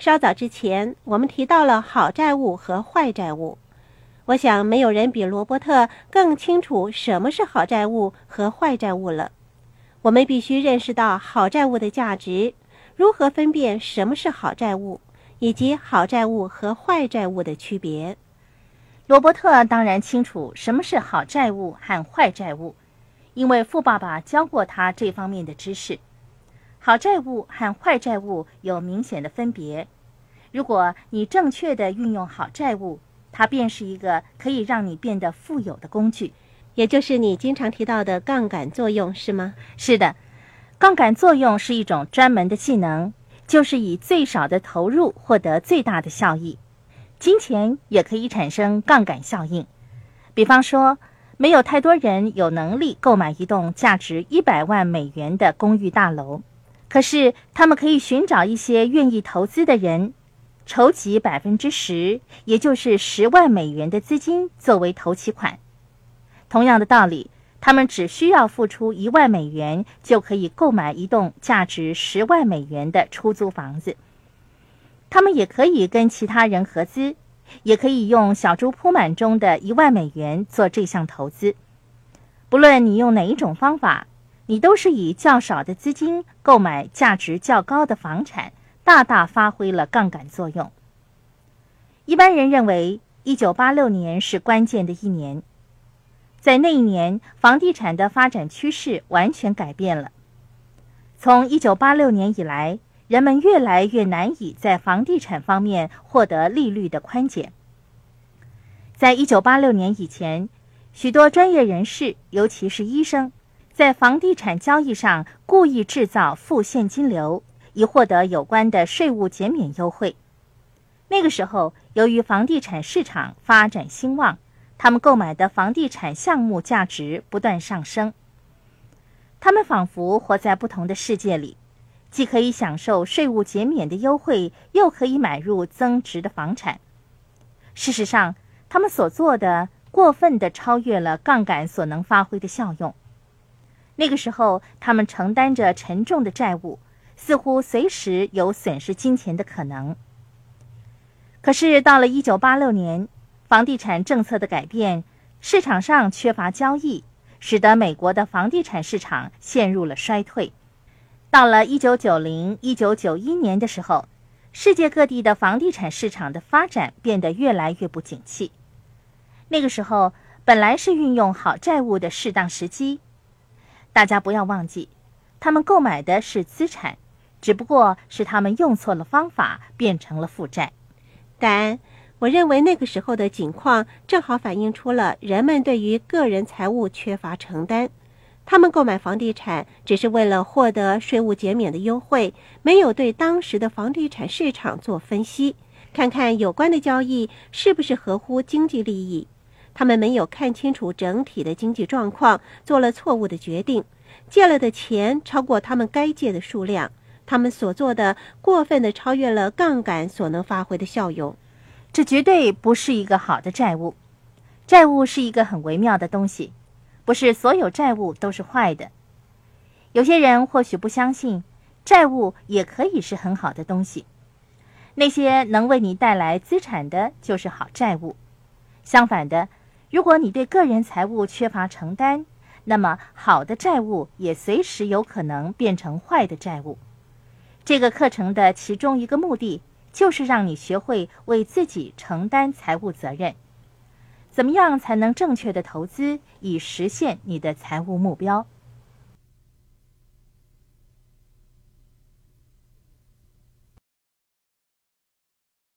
稍早之前，我们提到了好债务和坏债务。我想，没有人比罗伯特更清楚什么是好债务和坏债务了。我们必须认识到好债务的价值，如何分辨什么是好债务，以及好债务和坏债务的区别。罗伯特当然清楚什么是好债务和坏债务，因为富爸爸教过他这方面的知识。好债务和坏债务有明显的分别。如果你正确的运用好债务，它便是一个可以让你变得富有的工具，也就是你经常提到的杠杆作用，是吗？是的，杠杆作用是一种专门的技能，就是以最少的投入获得最大的效益。金钱也可以产生杠杆效应，比方说，没有太多人有能力购买一栋价值一百万美元的公寓大楼，可是他们可以寻找一些愿意投资的人。筹集百分之十，也就是十万美元的资金作为头期款。同样的道理，他们只需要付出一万美元，就可以购买一栋价值十万美元的出租房子。他们也可以跟其他人合资，也可以用小猪铺满中的一万美元做这项投资。不论你用哪一种方法，你都是以较少的资金购买价值较高的房产。大大发挥了杠杆作用。一般人认为，一九八六年是关键的一年，在那一年，房地产的发展趋势完全改变了。从一九八六年以来，人们越来越难以在房地产方面获得利率的宽减。在一九八六年以前，许多专业人士，尤其是医生，在房地产交易上故意制造负现金流。以获得有关的税务减免优惠。那个时候，由于房地产市场发展兴旺，他们购买的房地产项目价值不断上升。他们仿佛活在不同的世界里，既可以享受税务减免的优惠，又可以买入增值的房产。事实上，他们所做的过分的超越了杠杆所能发挥的效用。那个时候，他们承担着沉重的债务。似乎随时有损失金钱的可能。可是到了一九八六年，房地产政策的改变，市场上缺乏交易，使得美国的房地产市场陷入了衰退。到了一九九零、一九九一年的时候，世界各地的房地产市场的发展变得越来越不景气。那个时候本来是运用好债务的适当时机，大家不要忘记，他们购买的是资产。只不过是他们用错了方法，变成了负债。但我认为那个时候的景况正好反映出了人们对于个人财务缺乏承担。他们购买房地产只是为了获得税务减免的优惠，没有对当时的房地产市场做分析，看看有关的交易是不是合乎经济利益。他们没有看清楚整体的经济状况，做了错误的决定，借了的钱超过他们该借的数量。他们所做的过分的超越了杠杆所能发挥的效用，这绝对不是一个好的债务。债务是一个很微妙的东西，不是所有债务都是坏的。有些人或许不相信，债务也可以是很好的东西。那些能为你带来资产的，就是好债务。相反的，如果你对个人财务缺乏承担，那么好的债务也随时有可能变成坏的债务。这个课程的其中一个目的，就是让你学会为自己承担财务责任。怎么样才能正确的投资，以实现你的财务目标？